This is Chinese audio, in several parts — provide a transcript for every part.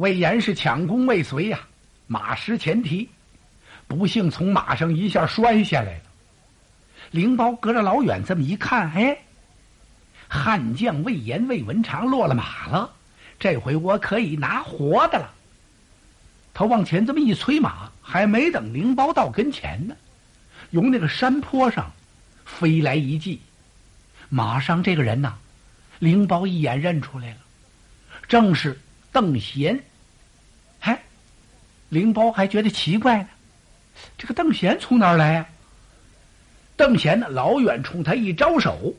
魏延是抢功未遂呀，马失前蹄，不幸从马上一下摔下来了。灵包隔着老远这么一看，哎，悍将魏延、魏文长落了马了，这回我可以拿活的了。他往前这么一催马，还没等灵包到跟前呢，由那个山坡上飞来一骑，马上这个人呐，灵包一眼认出来了，正是邓贤。灵包还觉得奇怪呢，这个邓贤从哪儿来呀？邓贤呢，老远冲他一招手，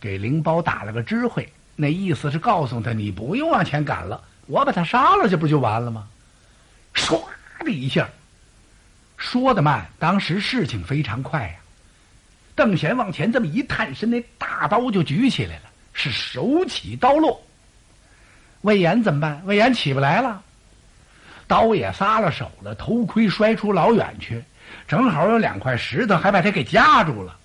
给灵包打了个知会，那意思是告诉他，你不用往前赶了，我把他杀了，这不就完了吗？唰的一下，说的慢，当时事情非常快呀。邓贤往前这么一探身，那大刀就举起来了，是手起刀落。魏延怎么办？魏延起不来了，刀也撒了手了，头盔摔出老远去，正好有两块石头还把他给夹住了。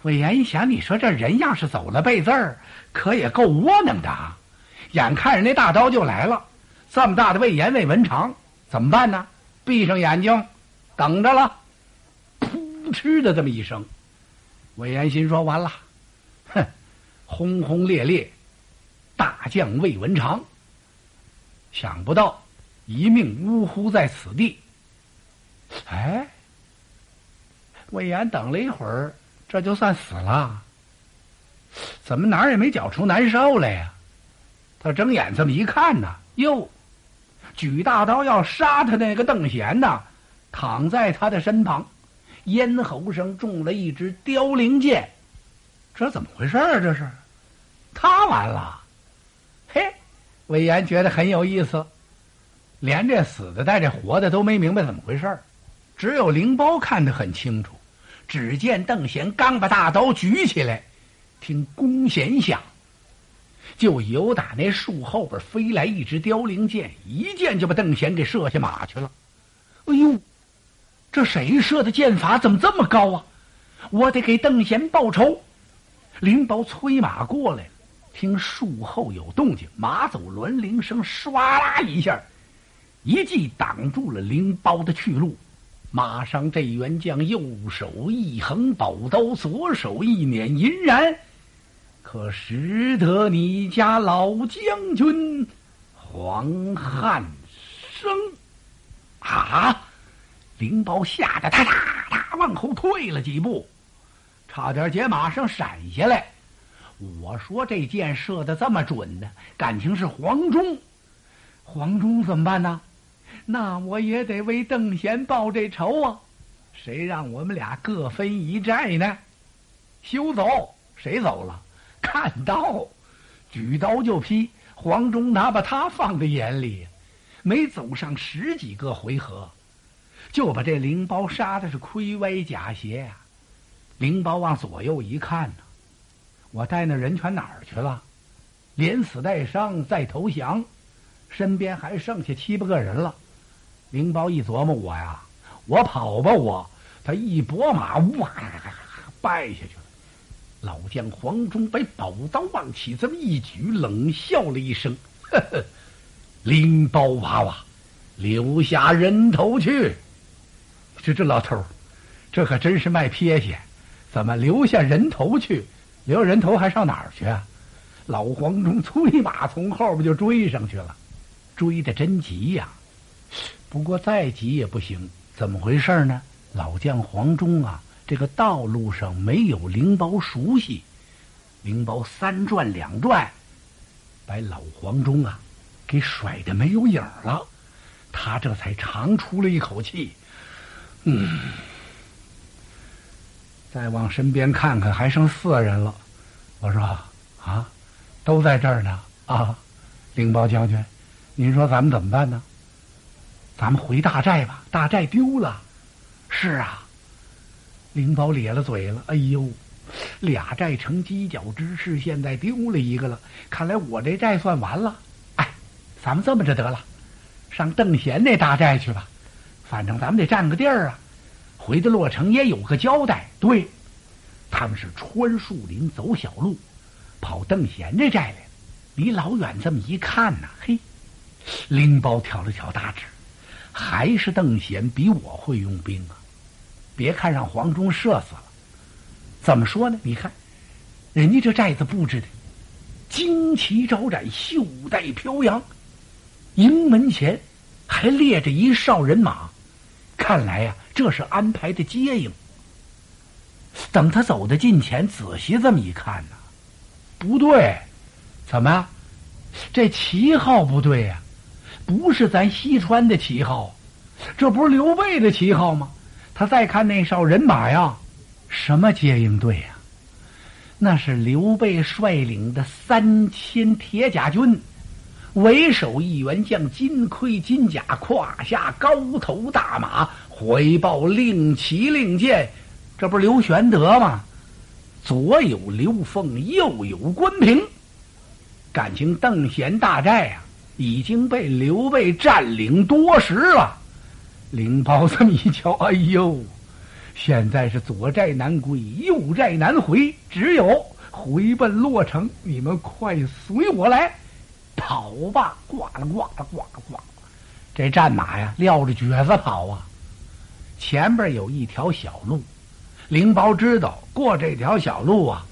魏延一想，你说这人要是走了背字儿，可也够窝囊的啊！眼看着那大刀就来了，这么大的魏延、魏文长。怎么办呢？闭上眼睛，等着了。噗嗤的这么一声，魏延心说：“完了，哼！轰轰烈烈，大将魏文长，想不到一命呜呼在此地。”哎，魏延等了一会儿，这就算死了。怎么哪儿也没觉出难受来呀？他睁眼这么一看呢，哟！举大刀要杀他那个邓贤呐，躺在他的身旁，咽喉上中了一支凋零箭，这怎么回事啊？这是他完了。嘿，魏延觉得很有意思，连这死的带这活的都没明白怎么回事只有灵包看得很清楚。只见邓贤刚把大刀举起来，听弓弦响。就由打那树后边飞来一支凋零箭，一箭就把邓贤给射下马去了。哎呦，这谁射的箭法怎么这么高啊？我得给邓贤报仇。灵包催马过来了，听树后有动静，马走銮铃声，唰啦一下，一记挡住了灵包的去路。马上这员将右手一横宝刀，左手一捻银髯。可识得你家老将军黄汉升啊！灵包吓得他哒哒往后退了几步，差点解马上闪下来。我说这箭射的这么准呢，感情是黄忠。黄忠怎么办呢？那我也得为邓贤报这仇啊！谁让我们俩各分一寨呢？休走！谁走了？看刀，举刀就劈。黄忠哪把他放在眼里？没走上十几个回合，就把这灵包杀的是盔歪甲斜呀。灵包往左右一看呢，我带那人全哪儿去了？连死带伤再投降，身边还剩下七八个人了。灵包一琢磨，我呀，我跑吧，我他一拨马，哇，败下去了。老将黄忠把宝刀往起这么一举，冷笑了一声：“呵呵，灵包娃娃，留下人头去。”这这老头这可真是卖撇血！怎么留下人头去？留人头还上哪儿去啊？老黄忠催马从后边就追上去了，追的真急呀！不过再急也不行，怎么回事呢？老将黄忠啊！这个道路上没有灵包熟悉，灵包三转两转，把老黄忠啊给甩的没有影了。他这才长出了一口气，嗯，再往身边看看，还剩四人了。我说啊，都在这儿呢啊，灵包将军，您说咱们怎么办呢？咱们回大寨吧，大寨丢了。是啊。灵宝咧了嘴了，哎呦，俩寨成犄角之势，现在丢了一个了，看来我这寨算完了。哎，咱们这么着得了，上邓贤那大寨去吧，反正咱们得占个地儿啊，回到洛城也有个交代。对，他们是穿树林走小路，跑邓贤这寨来了，离老远这么一看呢，嘿，灵宝挑了挑大指，还是邓贤比我会用兵啊！别看让黄忠射死了，怎么说呢？你看，人家这寨子布置的旌旗招展，袖带飘扬，营门前还列着一哨人马，看来呀，这是安排的接应。等他走到近前，仔细这么一看呢，不对，怎么？这旗号不对呀？不是咱西川的旗号，这不是刘备的旗号吗？他再看那哨人马呀，什么接应队呀？那是刘备率领的三千铁甲军，为首一员将金盔金甲，胯下高头大马，回报令旗令箭，这不是刘玄德吗？左有刘凤，右有关平。感情邓贤大寨啊，已经被刘备占领多时了。灵包这么一瞧，哎呦，现在是左寨难归，右寨难回，只有回奔洛城。你们快随我来，跑吧！呱啦呱啦呱啦呱，这战马呀，撂着蹶子跑啊。前边有一条小路，灵包知道过这条小路啊，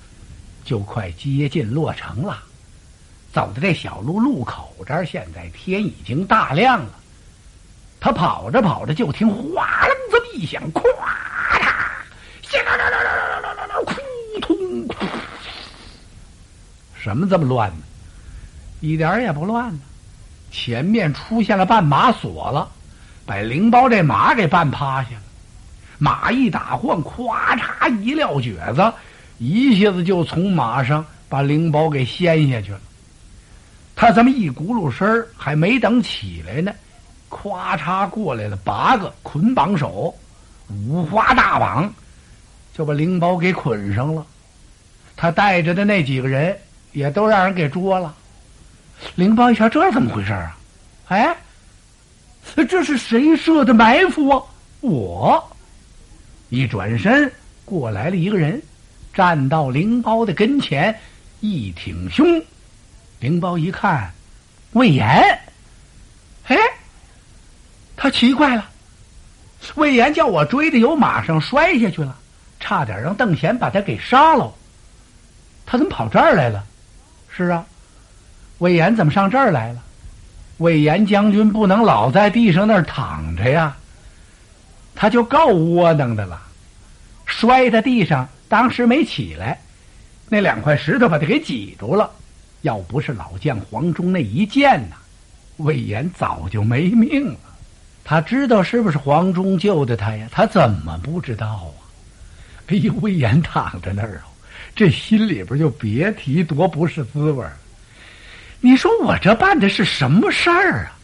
就快接近洛城了。走到这小路路口这儿，现在天已经大亮了。他跑着跑着，就听哗楞这么一响，咵嚓，啦啦啦啦啦啦啦啦，扑通，什么这么乱呢？一点也不乱呢。前面出现了绊马索了，把灵包这马给绊趴下了。马一打晃，咵嚓一撂蹶子，一下子就从马上把灵包给掀下去了。他这么一轱辘身儿，还没等起来呢，咵嚓过来了八个捆绑手，五花大绑，就把灵包给捆上了。他带着的那几个人也都让人给捉了。灵包一瞧，这怎么回事啊？哎，这是谁设的埋伏啊？我一转身过来了一个人，站到灵包的跟前，一挺胸。灵包一看，魏延，哎，他奇怪了，魏延叫我追的有马上摔下去了，差点让邓贤把他给杀了。他怎么跑这儿来了？是啊，魏延怎么上这儿来了？魏延将军不能老在地上那儿躺着呀，他就够窝囊的了，摔在地上，当时没起来，那两块石头把他给挤住了。要不是老将黄忠那一剑呐，魏延早就没命了。他知道是不是黄忠救的他呀？他怎么不知道啊？哎呦，魏延躺在那儿啊，这心里边就别提多不是滋味你说我这办的是什么事儿啊？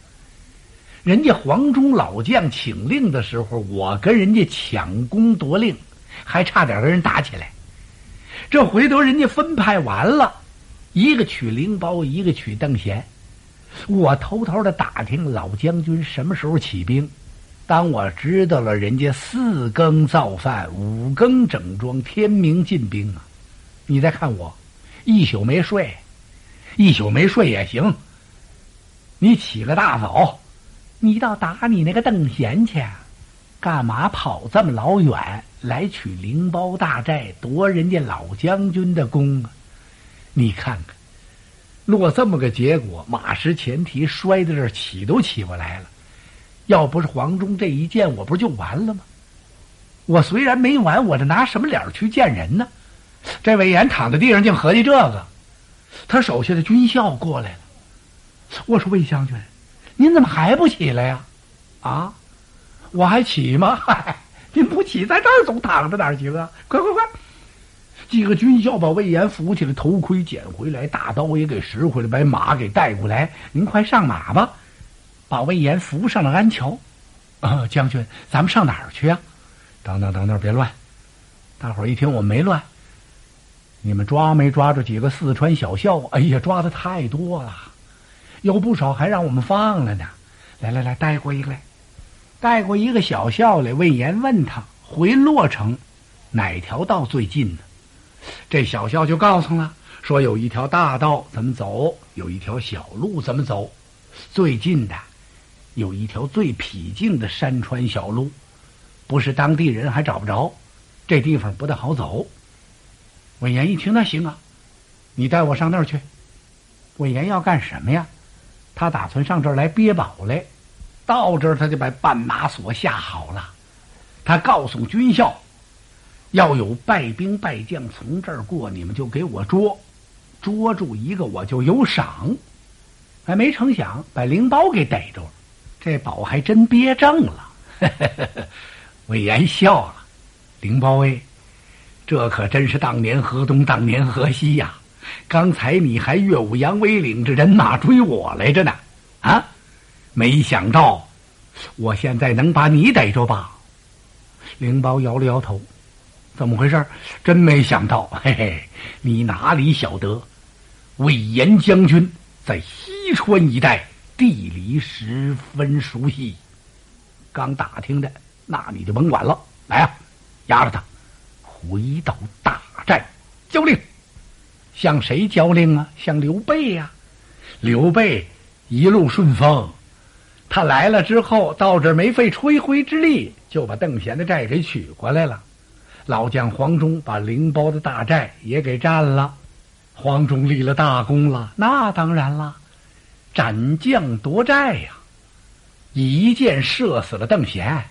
人家黄忠老将请令的时候，我跟人家抢功夺令，还差点跟人打起来。这回头人家分派完了。一个取灵包，一个取邓贤。我偷偷的打听老将军什么时候起兵。当我知道了人家四更造饭，五更整装，天明进兵啊！你再看我，一宿没睡，一宿没睡也行。你起个大早，你倒打你那个邓贤去，干嘛跑这么老远来取灵包大寨，夺人家老将军的功啊？你看看，落这么个结果，马失前蹄，摔在这儿，起都起不来了。要不是黄忠这一剑，我不就完了吗？我虽然没完，我这拿什么脸去见人呢？这魏延躺在地上，竟合计这个。他手下的军校过来了，我说魏将军，您怎么还不起来呀？啊，我还起吗？嗨，您不起，在这儿总躺着哪行啊？快快快！几个军校把魏延扶起来，头盔捡回来，大刀也给拾回来，把马给带过来。您快上马吧，把魏延扶上了安桥。啊，将军，咱们上哪儿去啊？等等等等，别乱！大伙儿一听我没乱，你们抓没抓住几个四川小校？哎呀，抓的太多了，有不少还让我们放了呢。来来来，带过一个来，带过一个小校来。魏延问他回洛城哪条道最近呢？这小校就告诉了，说有一条大道怎么走，有一条小路怎么走。最近的有一条最僻静的山川小路，不是当地人还找不着，这地方不大好走。魏延一听，那行啊，你带我上那儿去。魏延要干什么呀？他打算上这儿来憋宝来。到这儿，他就把绊马索下好了。他告诉军校，要有败兵败将从这儿过，你们就给我捉，捉住一个我就有赏。还没成想把灵包给逮住了，这宝还真憋正了。魏延笑了，灵包哎，这可真是当年河东，当年河西呀！刚才你还岳武扬威领着人马追我来着呢，啊！没想到，我现在能把你逮着吧？灵包摇了摇头，怎么回事？真没想到，嘿嘿，你哪里晓得？魏延将军在西川一带地理十分熟悉，刚打听的，那你就甭管了。来啊，押着他回到大寨交令。向谁交令啊？向刘备呀！刘备一路顺风。他来了之后，到这没费吹灰之力，就把邓贤的寨给取过来了。老将黄忠把灵包的大寨也给占了。黄忠立了大功了，那当然了，斩将夺寨呀，一箭射死了邓贤，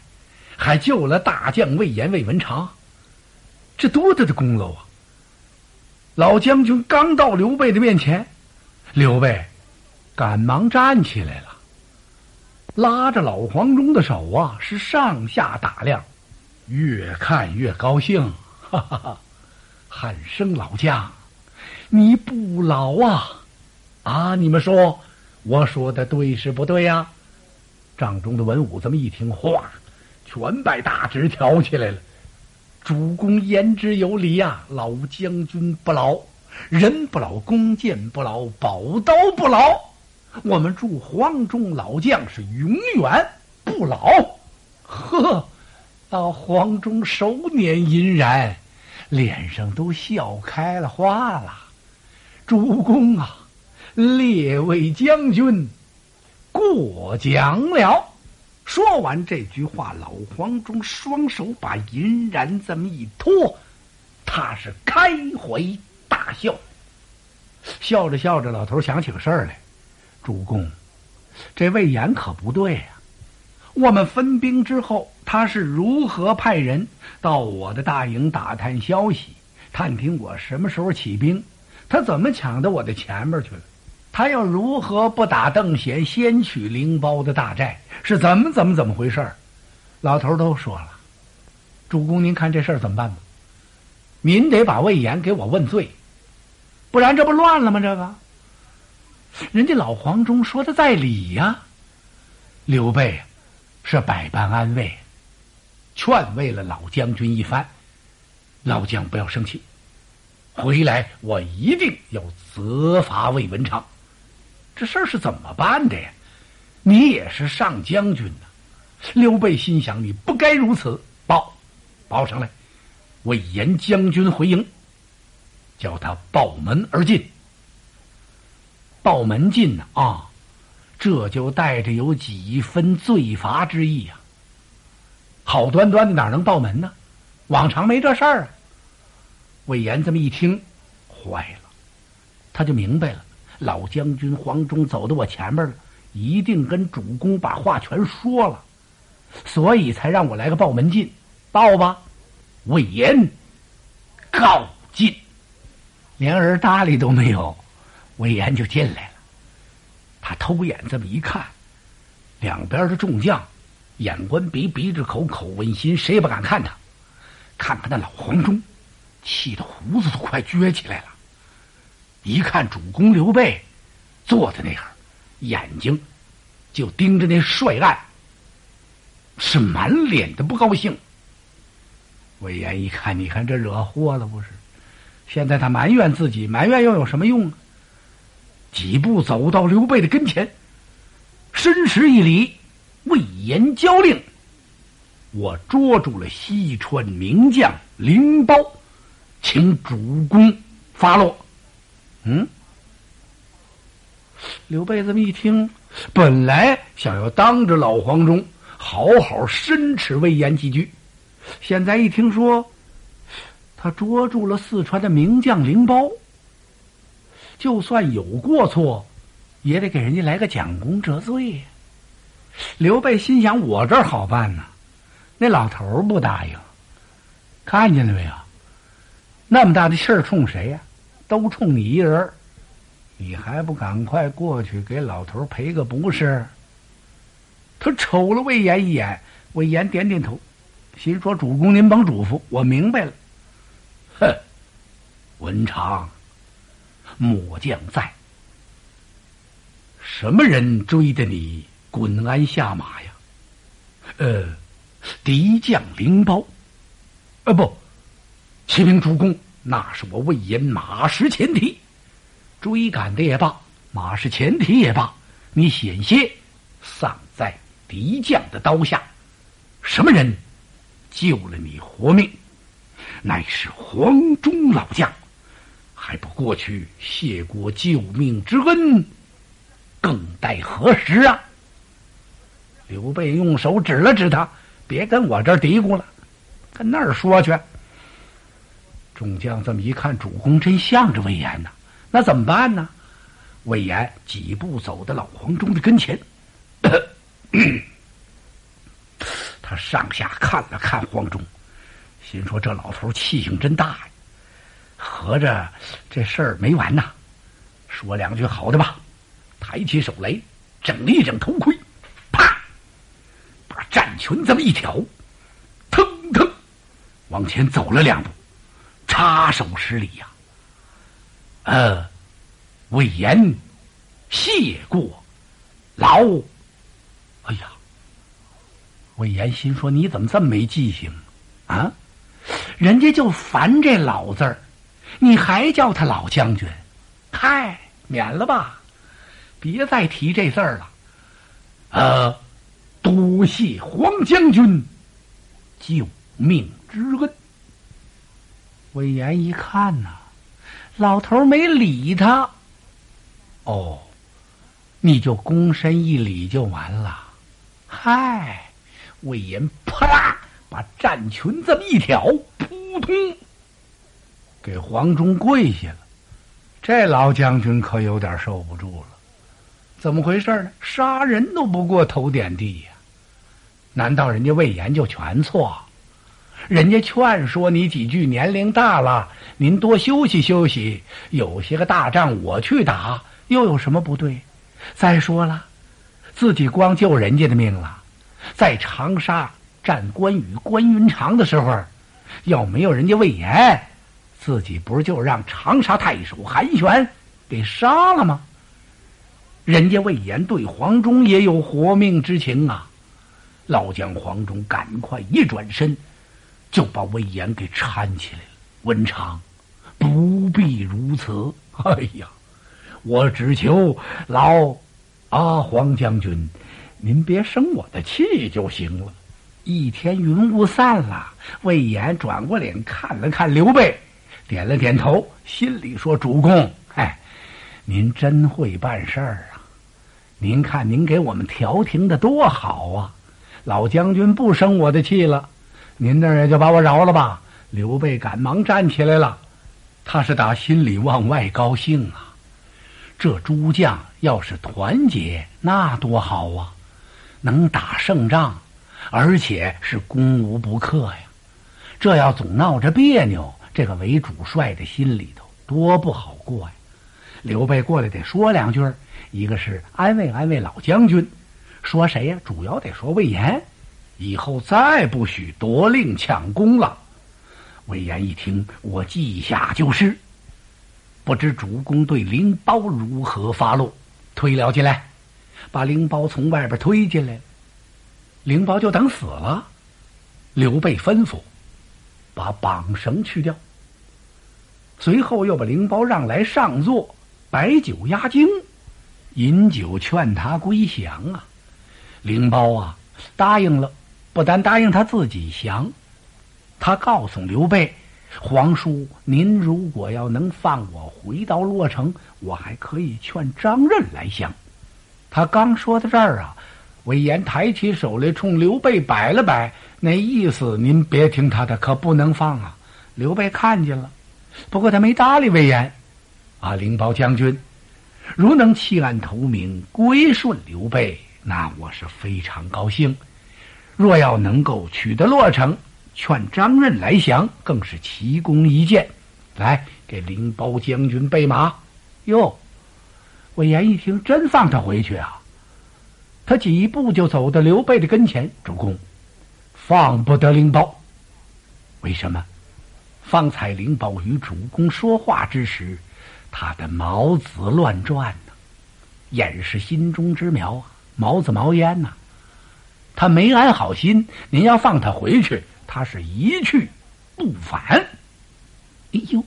还救了大将魏延、魏文长，这多大的功劳啊！老将军刚到刘备的面前，刘备赶忙站起来了。拉着老黄忠的手啊，是上下打量，越看越高兴，哈哈哈！喊声老将，你不老啊！啊，你们说我说的对是不对呀？帐中的文武这么一听，哗，全把大纸挑起来了。主公言之有理呀，老将军不老，人不老，弓箭不老，宝刀不老。我们祝黄忠老将是永远不老。呵呵，到黄忠手捻银然，脸上都笑开了花了。主公啊，列位将军过奖了。说完这句话，老黄忠双手把银然这么一托，他是开怀大笑。笑着笑着，老头想起个事儿来。主公，这魏延可不对呀！我们分兵之后，他是如何派人到我的大营打探消息，探听我什么时候起兵？他怎么抢到我的前面去了？他又如何不打邓贤，先取灵包的大寨？是怎么怎么怎么回事？老头都说了。主公，您看这事儿怎么办吧？您得把魏延给我问罪，不然这不乱了吗？这个。人家老黄忠说的在理呀，刘备是百般安慰，劝慰了老将军一番。老将不要生气，回来我一定要责罚魏文长。这事儿是怎么办的呀？你也是上将军呐。刘备心想：你不该如此，报报上来。魏延将军回营，叫他报门而进。报门进呢啊，这就带着有几分罪罚之意呀。好端端的哪能报门呢？往常没这事儿啊。魏延这么一听，坏了，他就明白了。老将军黄忠走到我前面了，一定跟主公把话全说了，所以才让我来个报门进。报吧，魏延告进，连人搭理都没有。魏延就进来了，他偷眼这么一看，两边的众将，眼观鼻，鼻着口，口问心，谁也不敢看他。看看那老黄忠，气得胡子都快撅起来了。一看主公刘备坐在那儿，眼睛就盯着那帅案，是满脸的不高兴。魏延一看，你看这惹祸了不是？现在他埋怨自己，埋怨又有什么用？几步走到刘备的跟前，深施一礼，魏延交令：“我捉住了西川名将灵包，请主公发落。”嗯，刘备这么一听，本来想要当着老黄忠好好申斥魏延几句，现在一听说他捉住了四川的名将灵包，就算有过错，也得给人家来个将功折罪呀。刘备心想：我这儿好办呢，那老头不答应。看见了没有？那么大的气儿冲谁呀？都冲你一人你还不赶快过去给老头赔个不是？他瞅了魏延一眼，魏延点点头，心说：“主公您甭嘱咐，我明白了。”哼，文长，末将在，什么人追的你滚鞍下马呀？呃，敌将灵包。呃不，启禀主公，那是我魏延马失前蹄，追赶的也罢，马失前蹄也罢，你险些丧在敌将的刀下。什么人救了你活命？乃是黄忠老将，还不过去谢过救命之恩，更待何时啊？刘备用手指了指他，别跟我这儿嘀咕了。跟那儿说去。众将这么一看，主公真向着魏延呐，那怎么办呢？魏延几步走到老黄忠的跟前，他上下看了看黄忠，心说这老头气性真大呀，合着这事儿没完呐。说两句好的吧，抬起手来，整了一整头盔，战裙这么一挑。腾腾往前走了两步，插手施礼呀。呃，魏延谢过劳。哎呀，魏延心说：“你怎么这么没记性啊？人家就烦这老字儿，你还叫他老将军？嗨，免了吧，别再提这字儿了。呃，多谢黄将军救命。”之恩。魏延一看呐，老头没理他。哦，你就躬身一礼就完了。嗨，魏延啪啦把战裙这么一挑，扑通，给黄忠跪下了。这老将军可有点受不住了。怎么回事呢？杀人都不过头点地呀？难道人家魏延就全错？人家劝说你几句，年龄大了，您多休息休息。有些个大仗我去打，又有什么不对？再说了，自己光救人家的命了，在长沙战关羽、关云长的时候，要没有人家魏延，自己不是就让长沙太守韩玄给杀了吗？人家魏延对黄忠也有活命之情啊！老将黄忠赶快一转身。就把魏延给搀起来了。文昌，不必如此。哎呀，我只求老阿黄将军，您别生我的气就行了。一天云雾散了，魏延转过脸看了看刘备，点了点头，心里说：“主公，哎，您真会办事儿啊！您看您给我们调停的多好啊！老将军不生我的气了。”您那也就把我饶了吧！刘备赶忙站起来了，他是打心里往外高兴啊。这诸将要是团结，那多好啊！能打胜仗，而且是攻无不克呀。这要总闹着别扭，这个为主帅的心里头多不好过呀。刘备过来得说两句，一个是安慰安慰老将军，说谁呀？主要得说魏延。以后再不许夺令抢功了。魏延一听，我记下就是。不知主公对灵包如何发落？推了进来，把灵包从外边推进来。灵包就等死了。刘备吩咐，把绑绳去掉。随后又把灵包让来上座，摆酒压惊，饮酒劝他归降啊。灵包啊，答应了。不但答应他自己降，他告诉刘备：“皇叔，您如果要能放我回到洛城，我还可以劝张任来降。”他刚说到这儿啊，魏延抬起手来，冲刘备摆了摆，那意思您别听他的，可不能放啊。刘备看见了，不过他没搭理魏延。啊，灵包将军，如能弃暗投明，归顺刘备，那我是非常高兴。若要能够取得洛城，劝张任来降，更是奇功一件。来，给灵宝将军备马。哟。魏延一听，真放他回去啊！他几步就走到刘备的跟前，主公，放不得灵宝。为什么？方才灵宝与主公说话之时，他的毛子乱转呢，掩是心中之苗啊，毛子毛烟呐。他没安好心，您要放他回去，他是一去不返。哎呦，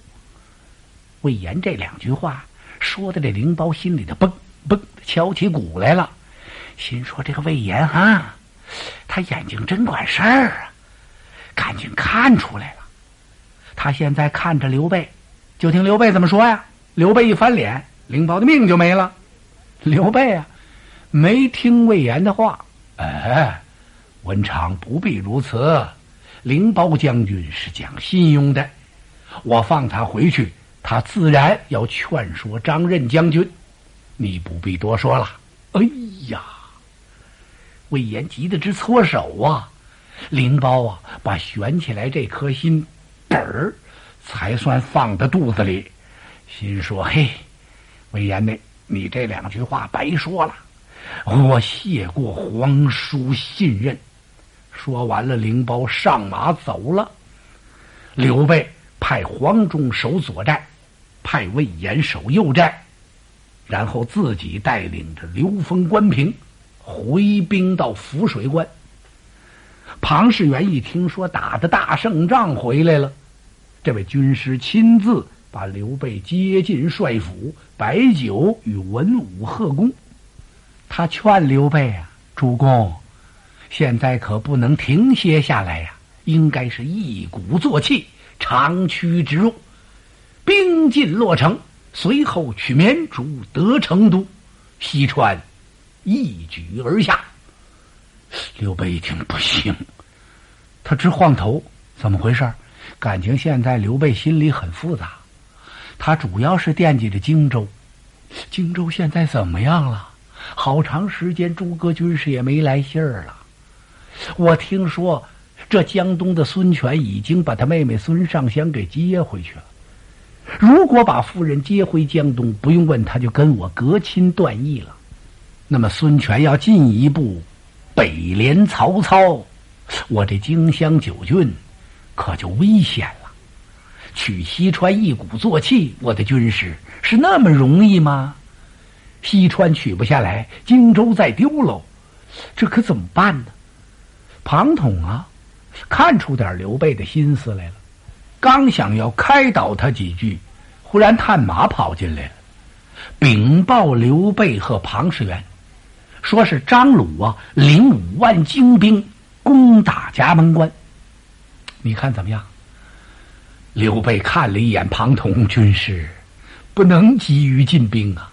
魏延这两句话。说的这灵包心里头嘣嘣敲起鼓来了，心说这个魏延哈，他眼睛真管事儿啊，赶紧看出来了。他现在看着刘备，就听刘备怎么说呀？刘备一翻脸，灵包的命就没了。刘备啊，没听魏延的话，哎，文长不必如此，灵包将军是讲信用的，我放他回去。他自然要劝说张任将军，你不必多说了。哎呀，魏延急得直搓手啊！灵包啊，把悬起来这颗心，本儿才算放到肚子里。心说：“嘿，魏延呢？你这两句话白说了，我谢过皇叔信任。”说完了，灵包上马走了。刘备派黄忠守左寨。派魏延守右寨，然后自己带领着刘封、关平回兵到涪水关。庞士元一听说打的大胜仗回来了，这位军师亲自把刘备接进帅府，摆酒与文武贺功。他劝刘备啊，主公，现在可不能停歇下来呀，应该是一鼓作气，长驱直入。兵进洛城，随后取绵竹，得成都，西川一举而下。刘备一听不行，他直晃头，怎么回事？感情现在刘备心里很复杂，他主要是惦记着荆州。荆州现在怎么样了？好长时间诸葛军师也没来信儿了。我听说这江东的孙权已经把他妹妹孙尚香给接回去了。如果把夫人接回江东，不用问，他就跟我隔亲断义了。那么孙权要进一步北联曹操，我这荆襄九郡可就危险了。取西川一鼓作气，我的军师是那么容易吗？西川取不下来，荆州再丢喽，这可怎么办呢？庞统啊，看出点刘备的心思来了。刚想要开导他几句，忽然探马跑进来了，禀报刘备和庞士元，说是张鲁啊领五万精兵攻打葭萌关。你看怎么样？刘备看了一眼庞统军师，不能急于进兵啊！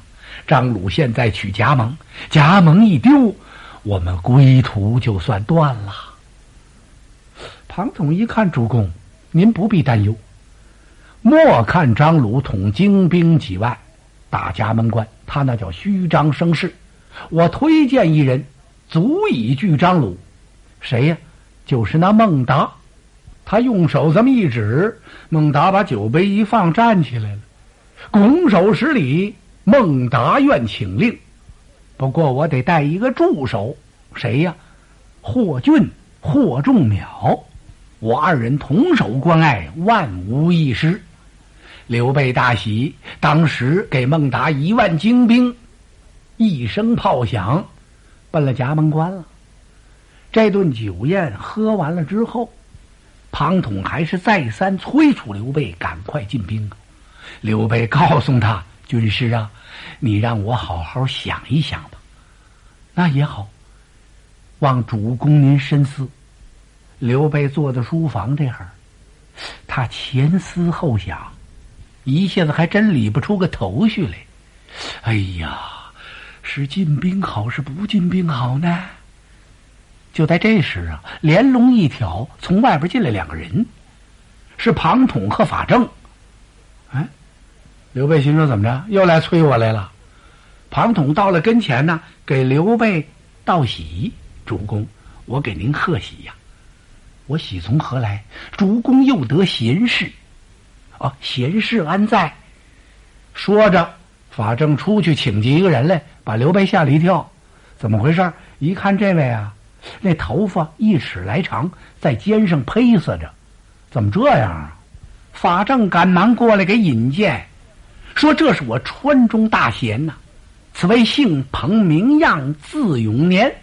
张鲁现在取葭萌，葭萌一丢，我们归途就算断了。庞统一看，主公。您不必担忧，莫看张鲁统精兵几万打葭门关，他那叫虚张声势。我推荐一人，足以拒张鲁。谁呀？就是那孟达。他用手这么一指，孟达把酒杯一放，站起来了，拱手施礼。孟达愿请令，不过我得带一个助手。谁呀？霍俊、霍仲淼。我二人同守关隘，万无一失。刘备大喜，当时给孟达一万精兵，一声炮响，奔了夹门关了。这顿酒宴喝完了之后，庞统还是再三催促刘备赶快进兵啊。刘备告诉他：“军师啊，你让我好好想一想吧。”那也好，望主公您深思。刘备坐在书房这会儿，他前思后想，一下子还真理不出个头绪来。哎呀，是进兵好是不进兵好呢？就在这时啊，连笼一挑，从外边进来两个人，是庞统和法正。刘备心说怎么着，又来催我来了。庞统到了跟前呢，给刘备道喜：“主公，我给您贺喜呀！我喜从何来？主公又得贤士。哦，贤士安在？”说着，法正出去请进一个人来，把刘备吓了一跳。怎么回事？一看这位啊。那头发一尺来长，在肩上披撒着，怎么这样啊？法正赶忙过来给引荐，说：“这是我川中大贤呐，此位姓彭，名样，字永年，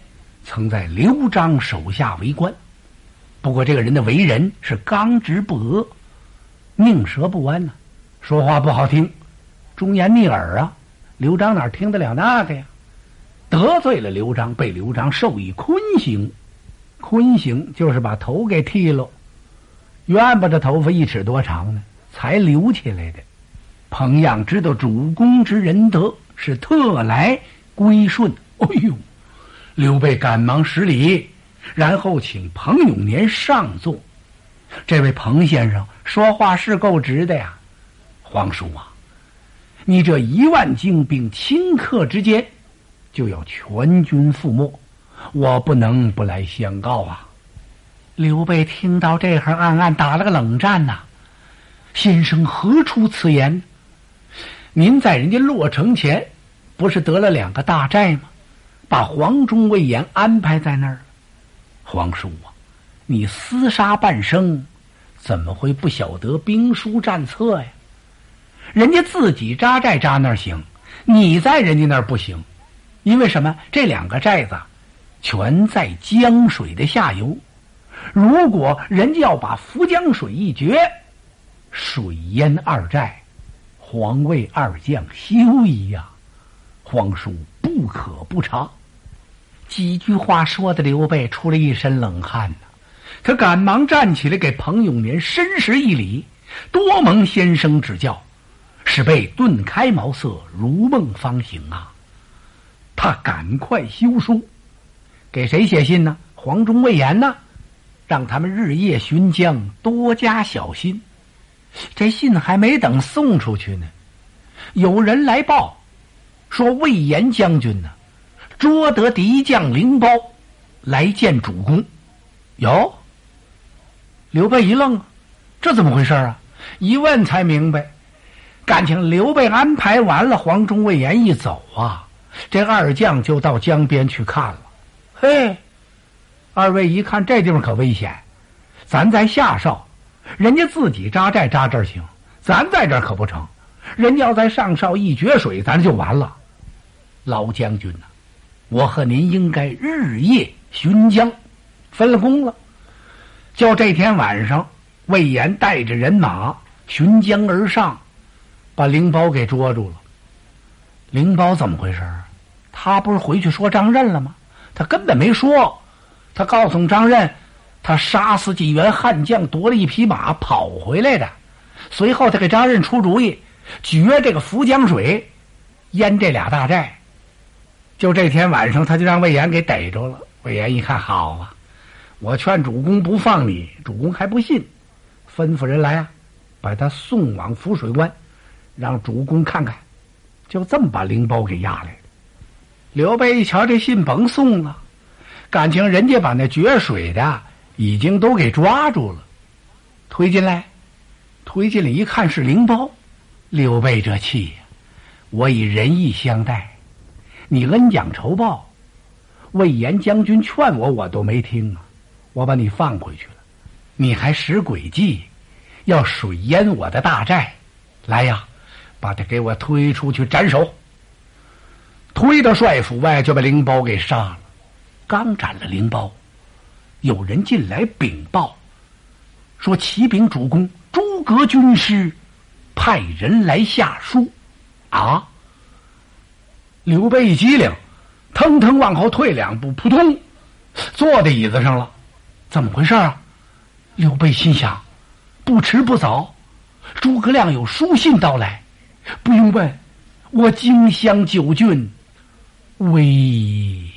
曾在刘璋手下为官。不过这个人的为人是刚直不阿，宁折不弯呐，说话不好听，忠言逆耳啊。刘璋哪听得了那个呀？”得罪了刘璋，被刘璋授以坤刑。坤刑就是把头给剃了。原本这头发一尺多长呢，才留起来的。彭样知道主公之仁德，是特来归顺。哎呦，刘备赶忙施礼，然后请彭永年上座。这位彭先生说话是够直的呀，皇叔啊，你这一万精兵顷刻之间。就要全军覆没，我不能不来相告啊！刘备听到这会儿，暗暗打了个冷战呐。先生何出此言？您在人家洛城前，不是得了两个大寨吗？把黄忠、魏延安排在那儿。皇叔啊，你厮杀半生，怎么会不晓得兵书战策呀？人家自己扎寨扎那儿行，你在人家那儿不行。因为什么？这两个寨子全在江水的下游。如果人家要把涪江水一决，水淹二寨，皇位二将休矣呀！皇叔不可不察。几句话说的刘备出了一身冷汗呐，他赶忙站起来给彭永年深施一礼，多蒙先生指教，使备顿开茅塞，如梦方醒啊！他赶快修书，给谁写信呢？黄忠、魏延呢？让他们日夜巡江，多加小心。这信还没等送出去呢，有人来报，说魏延将军呢，捉得敌将灵包，来见主公。哟，刘备一愣，这怎么回事啊？一问才明白，感情刘备安排完了，黄忠、魏延一走啊。这二将就到江边去看了，嘿，二位一看这地方可危险，咱在下哨，人家自己扎寨扎这儿行，咱在这儿可不成，人家要在上哨一决水，咱就完了。老将军呐，我和您应该日夜巡江，分了工了，就这天晚上，魏延带着人马巡江而上，把灵包给捉住了。灵包怎么回事？他不是回去说张任了吗？他根本没说，他告诉张任，他杀死几员悍将，夺了一匹马，跑回来的。随后他给张任出主意，掘这个涪江水，淹这俩大寨。就这天晚上，他就让魏延给逮着了。魏延一看，好啊，我劝主公不放你，主公还不信，吩咐人来啊，把他送往涪水关，让主公看看。就这么把灵包给押来了。刘备一瞧这信甭送了，感情人家把那决水的已经都给抓住了，推进来，推进来一看是灵包，刘备这气呀！我以仁义相待，你恩将仇报，魏延将军劝我我都没听啊，我把你放回去了，你还使诡计，要水淹我的大寨，来呀，把他给我推出去斩首。推到帅府外，就把灵包给杀了。刚斩了灵包，有人进来禀报，说启禀主公，诸葛军师派人来下书。啊！刘备一机灵，腾腾往后退两步，扑通，坐在椅子上了。怎么回事啊？刘备心想：不迟不早，诸葛亮有书信到来，不用问，我荆襄九郡。喂。